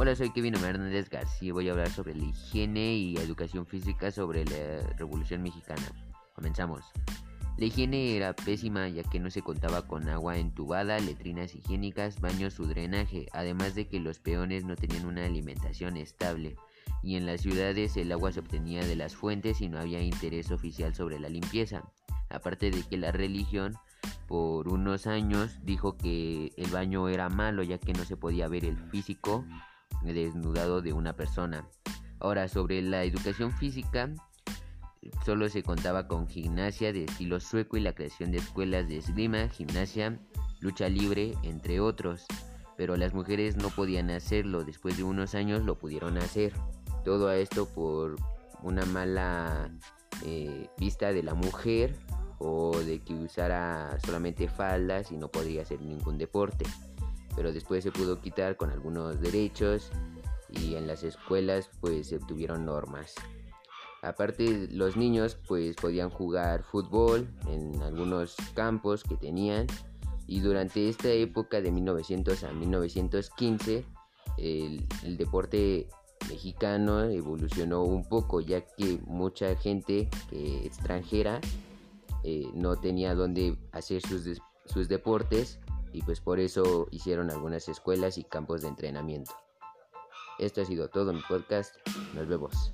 Hola, soy Kevin Hernández García. Voy a hablar sobre la higiene y educación física sobre la Revolución Mexicana. Comenzamos. La higiene era pésima ya que no se contaba con agua entubada, letrinas higiénicas, baños o drenaje, además de que los peones no tenían una alimentación estable y en las ciudades el agua se obtenía de las fuentes y no había interés oficial sobre la limpieza. Aparte de que la religión por unos años dijo que el baño era malo ya que no se podía ver el físico desnudado de una persona. Ahora, sobre la educación física, solo se contaba con gimnasia de estilo sueco y la creación de escuelas de esgrima, gimnasia, lucha libre, entre otros. Pero las mujeres no podían hacerlo, después de unos años lo pudieron hacer. Todo esto por una mala eh, vista de la mujer o de que usara solamente faldas y no podía hacer ningún deporte. Pero después se pudo quitar con algunos derechos y en las escuelas pues se obtuvieron normas. Aparte los niños pues podían jugar fútbol en algunos campos que tenían y durante esta época de 1900 a 1915 el, deporte mexicano evolucionó un poco ya que mucha gente extranjera eh, no tenía dónde hacer sus, sus deportes y pues por eso hicieron algunas escuelas y campos de entrenamiento. Esto ha sido todo mi podcast. Nos vemos.